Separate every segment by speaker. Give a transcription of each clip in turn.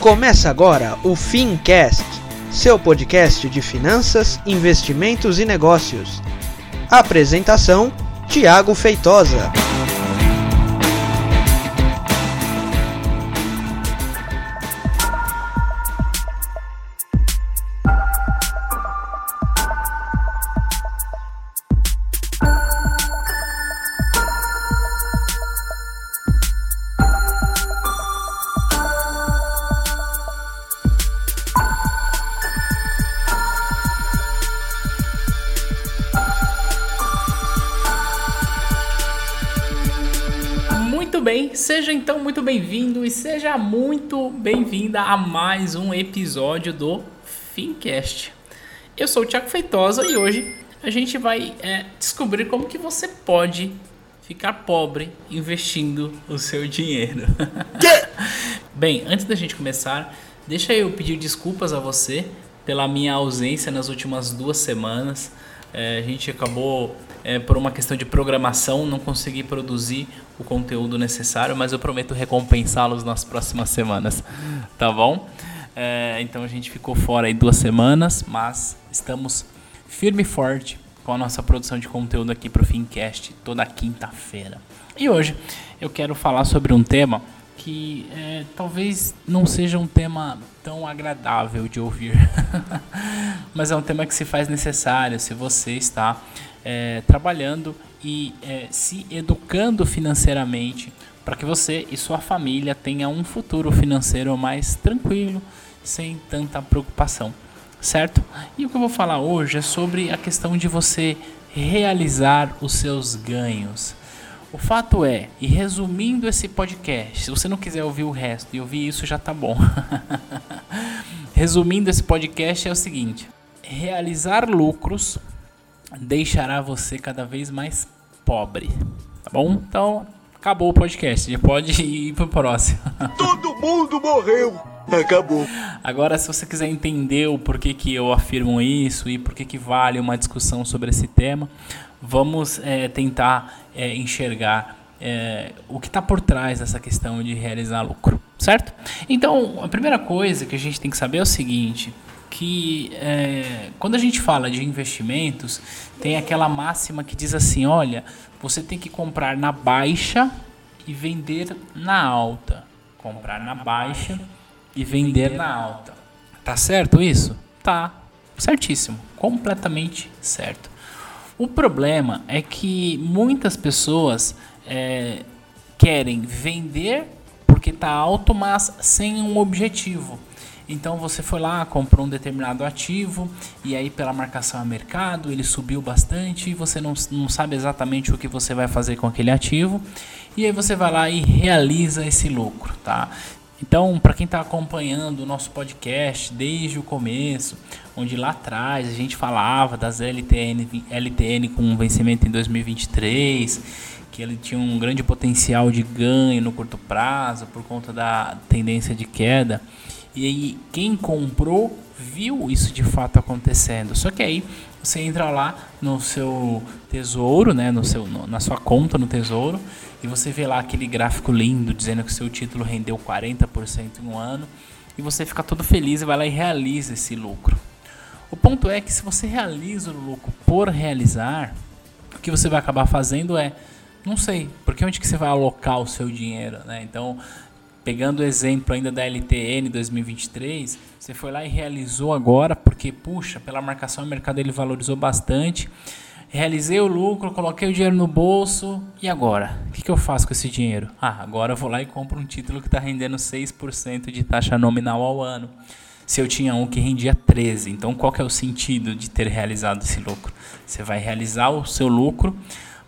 Speaker 1: Começa agora o Fincast, seu podcast de finanças, investimentos e negócios. Apresentação: Tiago Feitosa.
Speaker 2: Seja então muito bem-vindo e seja muito bem-vinda a mais um episódio do Fincast. Eu sou o Thiago Feitosa e hoje a gente vai é, descobrir como que você pode ficar pobre investindo o seu dinheiro. bem, antes da gente começar, deixa eu pedir desculpas a você pela minha ausência nas últimas duas semanas. É, a gente acabou é, por uma questão de programação, não consegui produzir o conteúdo necessário, mas eu prometo recompensá-los nas próximas semanas, tá bom? É, então a gente ficou fora aí duas semanas, mas estamos firme e forte com a nossa produção de conteúdo aqui para o Fincast toda quinta-feira. E hoje eu quero falar sobre um tema que é, talvez não seja um tema tão agradável de ouvir, mas é um tema que se faz necessário se você está é, trabalhando e é, se educando financeiramente para que você e sua família tenham um futuro financeiro mais tranquilo, sem tanta preocupação, certo? E o que eu vou falar hoje é sobre a questão de você realizar os seus ganhos. O fato é, e resumindo esse podcast, se você não quiser ouvir o resto e ouvir isso já tá bom. resumindo esse podcast é o seguinte: realizar lucros deixará você cada vez mais pobre, tá bom? Então, acabou o podcast, já pode ir pro próximo.
Speaker 3: Todo mundo morreu. Acabou.
Speaker 2: Agora, se você quiser entender o porquê que eu afirmo isso e porquê que vale uma discussão sobre esse tema, vamos é, tentar é, enxergar é, o que está por trás dessa questão de realizar lucro, certo? Então, a primeira coisa que a gente tem que saber é o seguinte: que é, quando a gente fala de investimentos, tem aquela máxima que diz assim: olha, você tem que comprar na baixa e vender na alta. Comprar na baixa e vender na alta. Tá certo isso? Tá. Certíssimo. Completamente certo. O problema é que muitas pessoas é, querem vender porque está alto, mas sem um objetivo. Então você foi lá, comprou um determinado ativo e aí pela marcação a mercado ele subiu bastante e você não, não sabe exatamente o que você vai fazer com aquele ativo e aí você vai lá e realiza esse lucro, tá? Então, para quem está acompanhando o nosso podcast desde o começo, onde lá atrás a gente falava das LTN, LTN com vencimento em 2023, que ele tinha um grande potencial de ganho no curto prazo por conta da tendência de queda. E aí, quem comprou viu isso de fato acontecendo. Só que aí você entra lá no seu tesouro, né, no seu, no, na sua conta no tesouro, e você vê lá aquele gráfico lindo dizendo que seu título rendeu 40% em um ano, e você fica todo feliz e vai lá e realiza esse lucro. O ponto é que se você realiza o lucro por realizar, o que você vai acabar fazendo é, não sei, porque onde que você vai alocar o seu dinheiro, né? Então, pegando o exemplo ainda da LTN 2023, você foi lá e realizou agora, porque, puxa, pela marcação do mercado ele valorizou bastante. Realizei o lucro, coloquei o dinheiro no bolso, e agora? O que, que eu faço com esse dinheiro? Ah, agora eu vou lá e compro um título que está rendendo 6% de taxa nominal ao ano. Se eu tinha um que rendia 13%, então qual que é o sentido de ter realizado esse lucro? Você vai realizar o seu lucro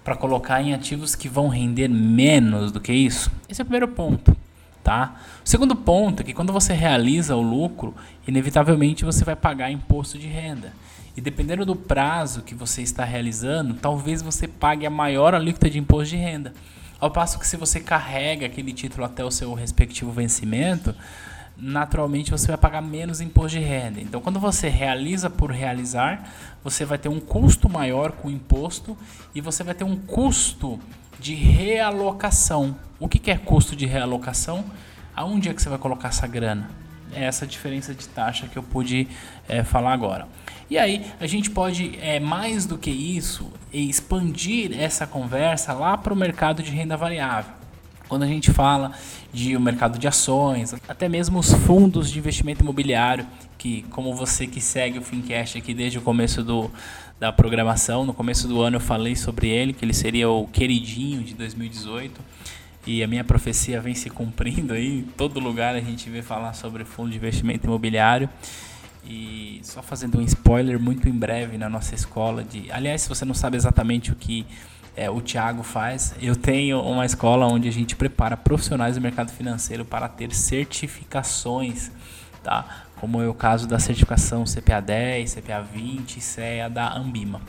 Speaker 2: para colocar em ativos que vão render menos do que isso? Esse é o primeiro ponto. Tá? O segundo ponto é que quando você realiza o lucro, inevitavelmente você vai pagar imposto de renda. E dependendo do prazo que você está realizando, talvez você pague a maior alíquota de imposto de renda. Ao passo que se você carrega aquele título até o seu respectivo vencimento, naturalmente você vai pagar menos imposto de renda. Então, quando você realiza por realizar, você vai ter um custo maior com o imposto e você vai ter um custo de realocação. O que, é custo de realocação? Aonde é que você vai colocar essa grana? é essa diferença de taxa que eu pude é, falar agora. E aí a gente pode, é, mais do que isso, expandir essa conversa lá para o mercado de renda variável. Quando a gente fala de o mercado de ações, até mesmo os fundos de investimento imobiliário, que como você que segue o Fincast aqui desde o começo do, da programação, no começo do ano eu falei sobre ele, que ele seria o queridinho de 2018 e a minha profecia vem se cumprindo aí. Em todo lugar a gente vê falar sobre fundo de investimento imobiliário. E só fazendo um spoiler muito em breve na nossa escola de, aliás, se você não sabe exatamente o que é, o Thiago faz, eu tenho uma escola onde a gente prepara profissionais do mercado financeiro para ter certificações, tá? Como é o caso da certificação CPA 10, CPA 20 e CEA da Ambima.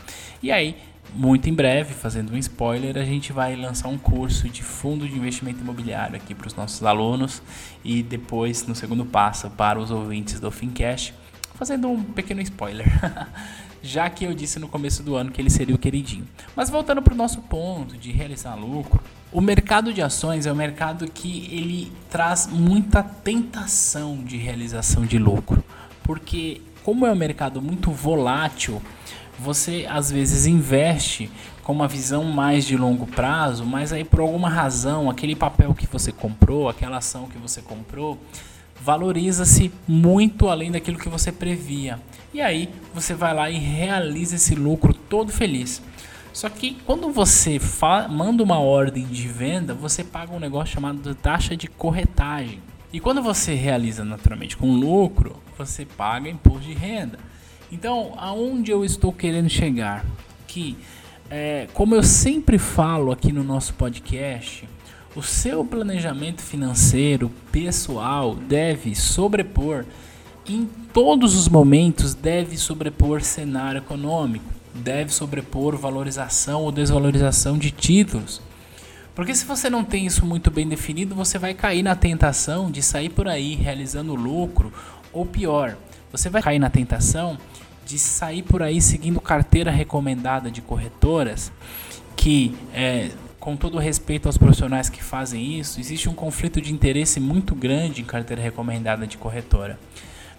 Speaker 2: E aí muito em breve, fazendo um spoiler, a gente vai lançar um curso de fundo de investimento imobiliário aqui para os nossos alunos e depois, no segundo passo, para os ouvintes do Fincast, fazendo um pequeno spoiler. Já que eu disse no começo do ano que ele seria o queridinho. Mas voltando para o nosso ponto de realizar lucro, o mercado de ações é um mercado que ele traz muita tentação de realização de lucro, porque como é um mercado muito volátil, você às vezes investe com uma visão mais de longo prazo, mas aí por alguma razão, aquele papel que você comprou, aquela ação que você comprou, valoriza-se muito além daquilo que você previa. E aí você vai lá e realiza esse lucro todo feliz. Só que quando você manda uma ordem de venda, você paga um negócio chamado taxa de corretagem. E quando você realiza naturalmente com lucro, você paga imposto de renda. Então, aonde eu estou querendo chegar? Que, é, como eu sempre falo aqui no nosso podcast, o seu planejamento financeiro pessoal deve sobrepor, em todos os momentos, deve sobrepor cenário econômico, deve sobrepor valorização ou desvalorização de títulos. Porque se você não tem isso muito bem definido, você vai cair na tentação de sair por aí realizando lucro, ou pior, você vai cair na tentação de sair por aí seguindo carteira recomendada de corretoras que é, com todo respeito aos profissionais que fazem isso, existe um conflito de interesse muito grande em carteira recomendada de corretora.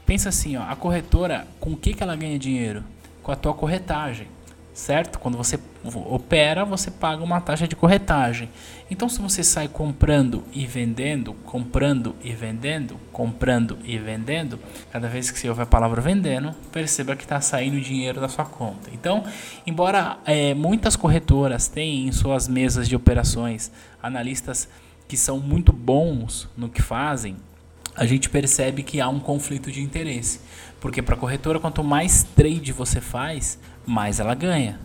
Speaker 2: Pensa assim, ó, a corretora, com o que, que ela ganha dinheiro? Com a tua corretagem certo? Quando você opera, você paga uma taxa de corretagem. Então, se você sai comprando e vendendo, comprando e vendendo, comprando e vendendo, cada vez que você ouve a palavra vendendo, perceba que está saindo dinheiro da sua conta. Então, embora é, muitas corretoras tenham em suas mesas de operações analistas que são muito bons no que fazem, a gente percebe que há um conflito de interesse. Porque para a corretora, quanto mais trade você faz, mais ela ganha.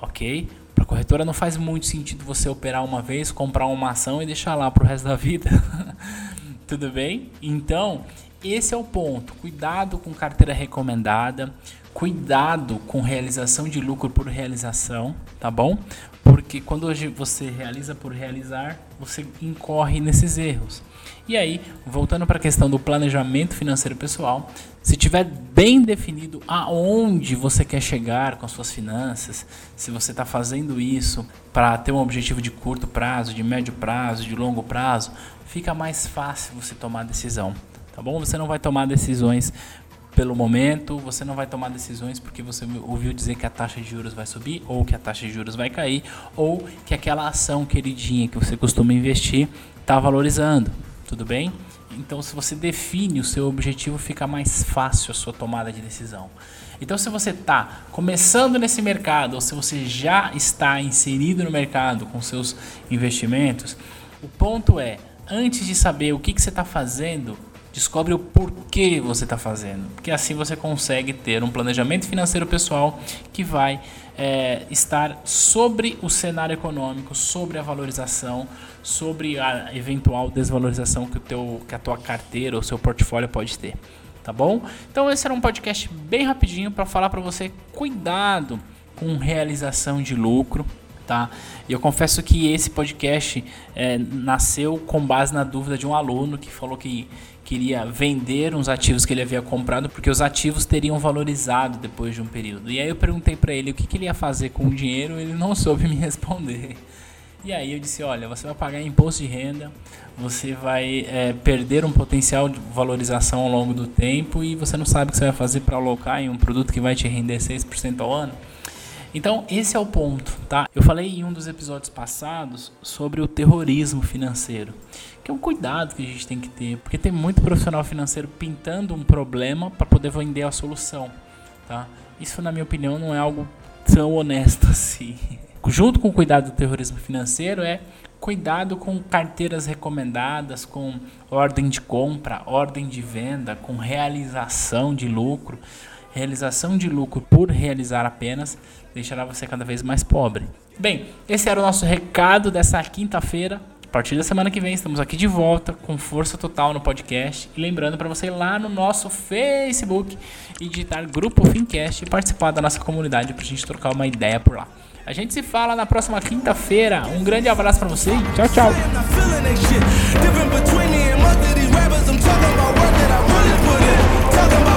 Speaker 2: Ok? Para a corretora não faz muito sentido você operar uma vez, comprar uma ação e deixar lá para o resto da vida. Tudo bem? Então, esse é o ponto. Cuidado com carteira recomendada. Cuidado com realização de lucro por realização, tá bom? Porque quando você realiza por realizar, você incorre nesses erros. E aí, voltando para a questão do planejamento financeiro pessoal, se tiver bem definido aonde você quer chegar com as suas finanças, se você está fazendo isso para ter um objetivo de curto prazo, de médio prazo, de longo prazo, fica mais fácil você tomar decisão, tá bom? Você não vai tomar decisões pelo momento, você não vai tomar decisões porque você ouviu dizer que a taxa de juros vai subir, ou que a taxa de juros vai cair, ou que aquela ação queridinha que você costuma investir está valorizando tudo bem? Então, se você define o seu objetivo, fica mais fácil a sua tomada de decisão. Então, se você está começando nesse mercado ou se você já está inserido no mercado com seus investimentos, o ponto é, antes de saber o que, que você está fazendo, descobre o porquê você está fazendo, porque assim você consegue ter um planejamento financeiro pessoal que vai é, estar sobre o cenário econômico, sobre a valorização, sobre a eventual desvalorização que, o teu, que a tua carteira ou seu portfólio pode ter. Tá bom? Então esse era um podcast bem rapidinho para falar para você cuidado com realização de lucro, tá? E eu confesso que esse podcast é, nasceu com base na dúvida de um aluno que falou que queria vender uns ativos que ele havia comprado porque os ativos teriam valorizado depois de um período. E aí eu perguntei para ele o que, que ele ia fazer com o dinheiro, ele não soube me responder. E aí eu disse, olha, você vai pagar imposto de renda, você vai é, perder um potencial de valorização ao longo do tempo e você não sabe o que você vai fazer para alocar em um produto que vai te render 6% ao ano. Então, esse é o ponto, tá? Eu falei em um dos episódios passados sobre o terrorismo financeiro, que é um cuidado que a gente tem que ter, porque tem muito profissional financeiro pintando um problema para poder vender a solução, tá? Isso, na minha opinião, não é algo tão honesto assim. Junto com o cuidado do terrorismo financeiro é cuidado com carteiras recomendadas, com ordem de compra, ordem de venda, com realização de lucro realização de lucro por realizar apenas deixará você cada vez mais pobre. Bem, esse era o nosso recado dessa quinta-feira. A partir da semana que vem estamos aqui de volta com força total no podcast. E lembrando para você ir lá no nosso Facebook e digitar Grupo Fincast e participar da nossa comunidade para a gente trocar uma ideia por lá. A gente se fala na próxima quinta-feira. Um grande abraço para você. Tchau, tchau. talking about